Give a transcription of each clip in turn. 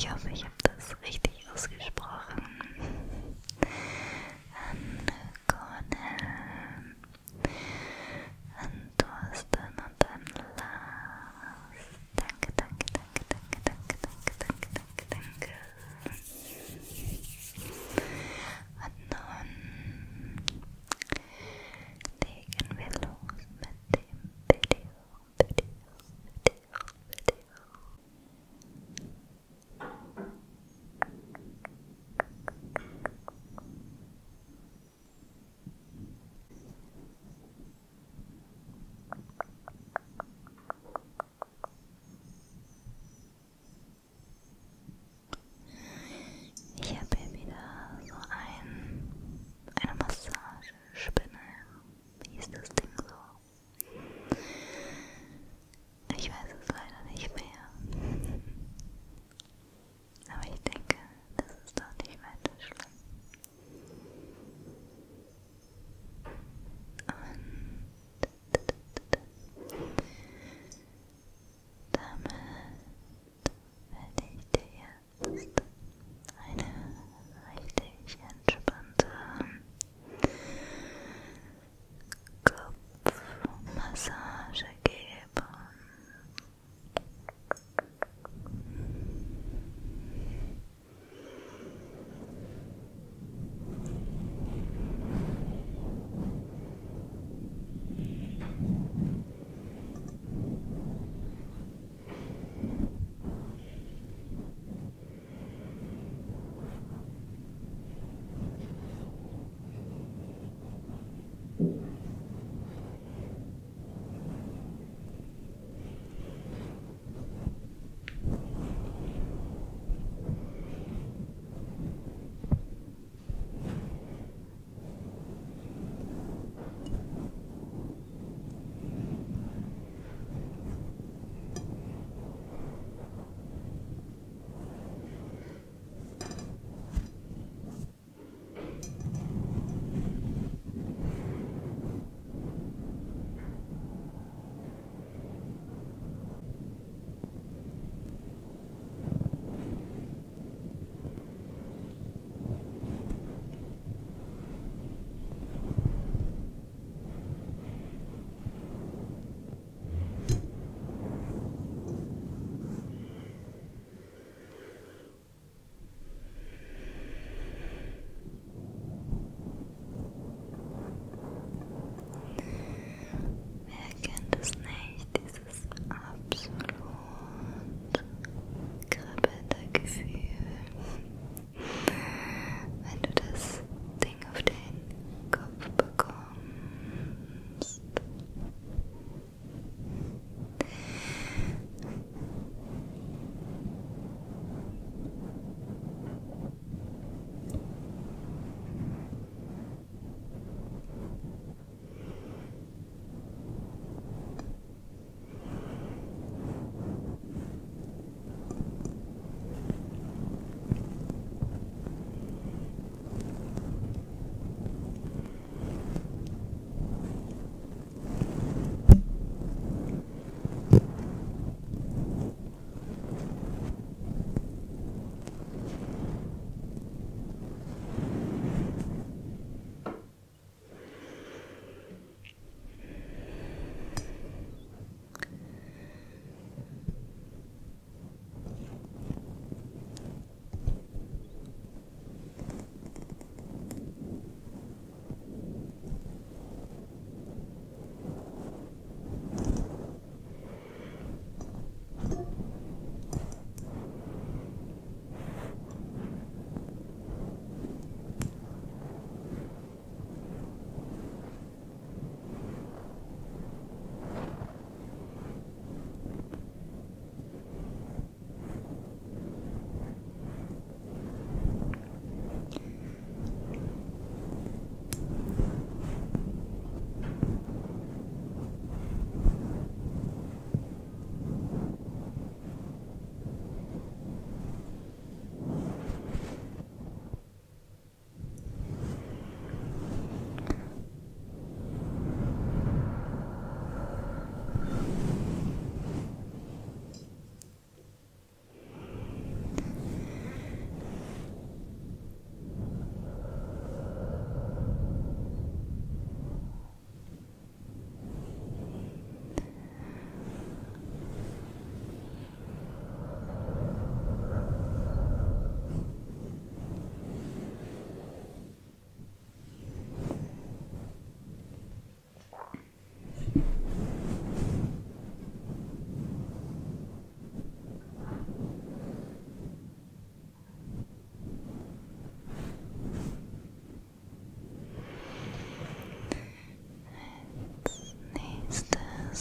Ich hoffe, ich habe das richtig ausgesprochen.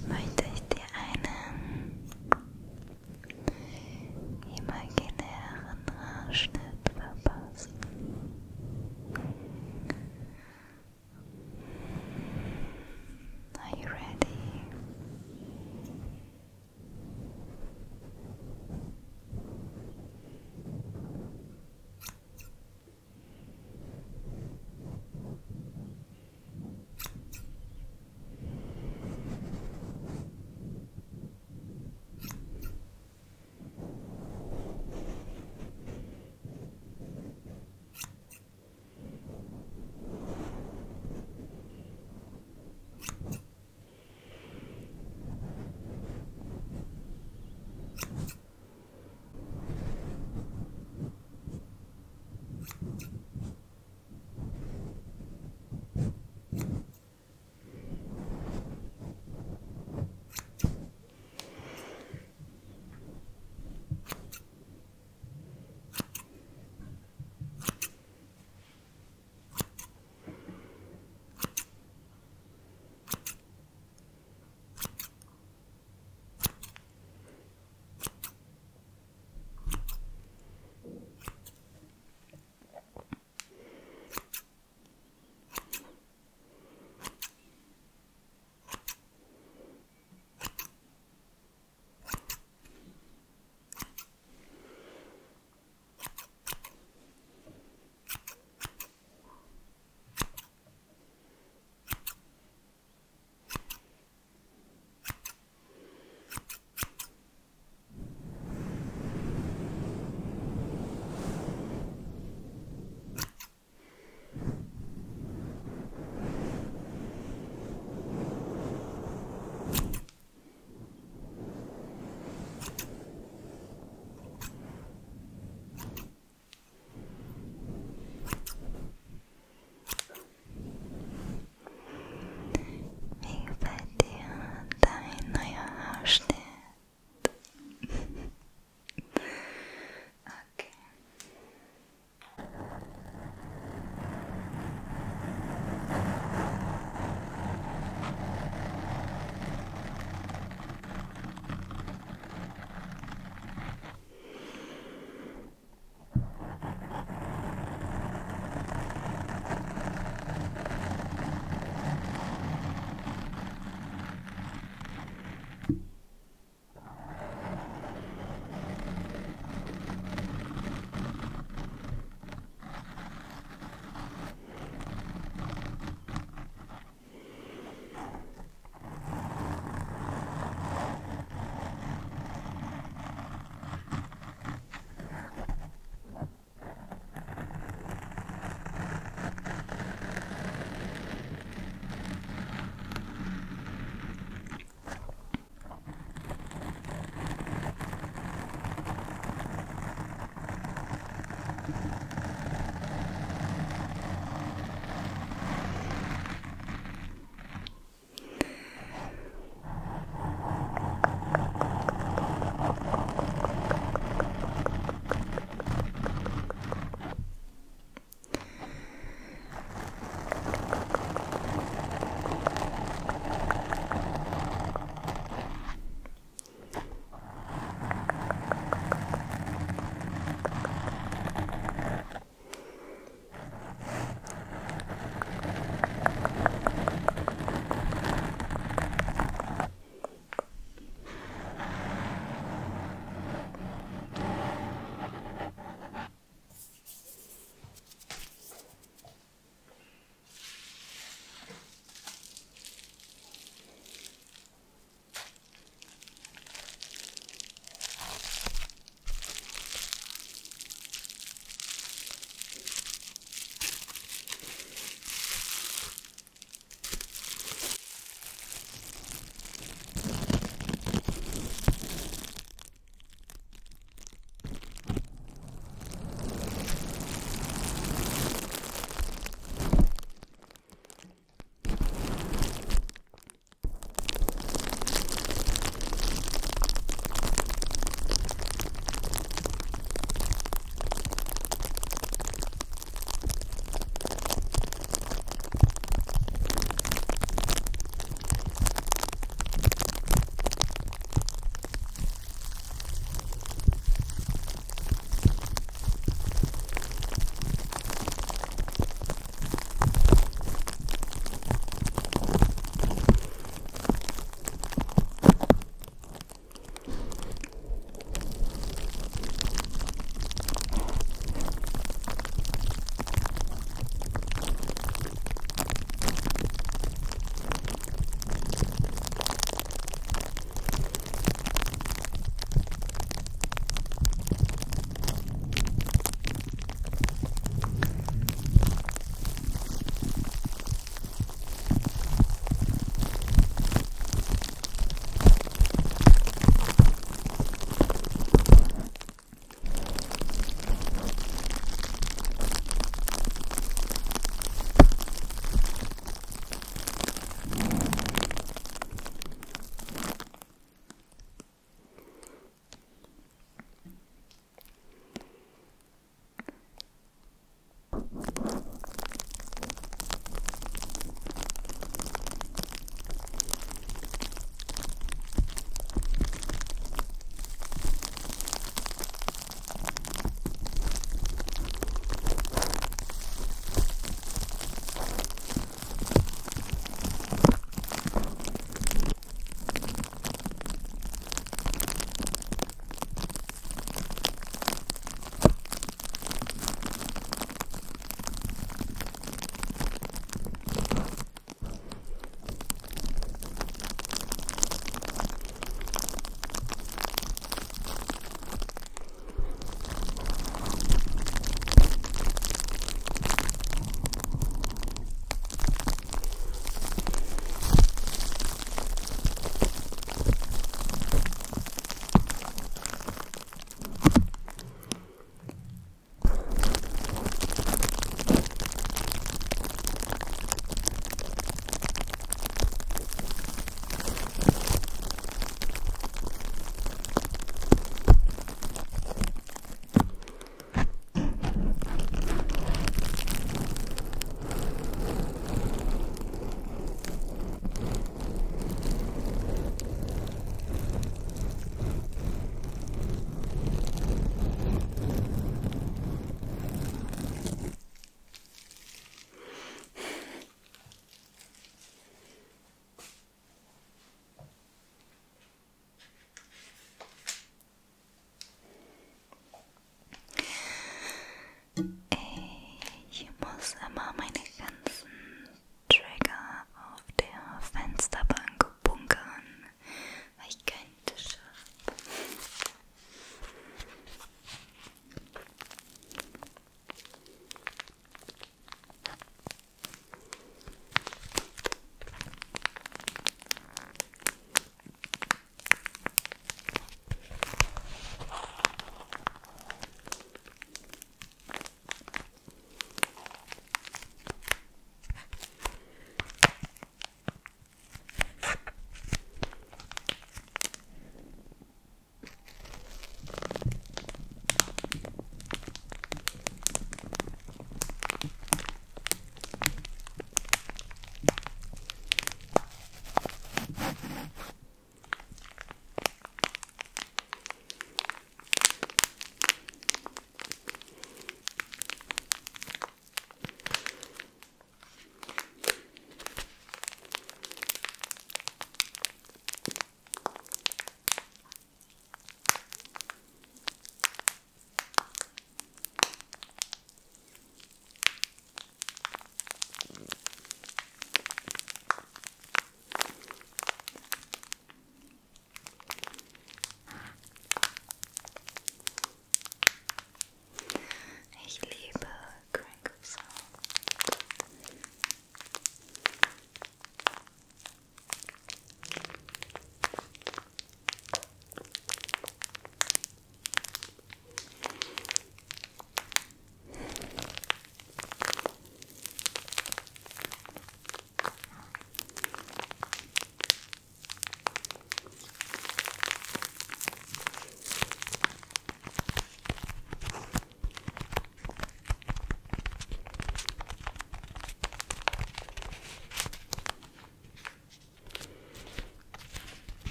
My.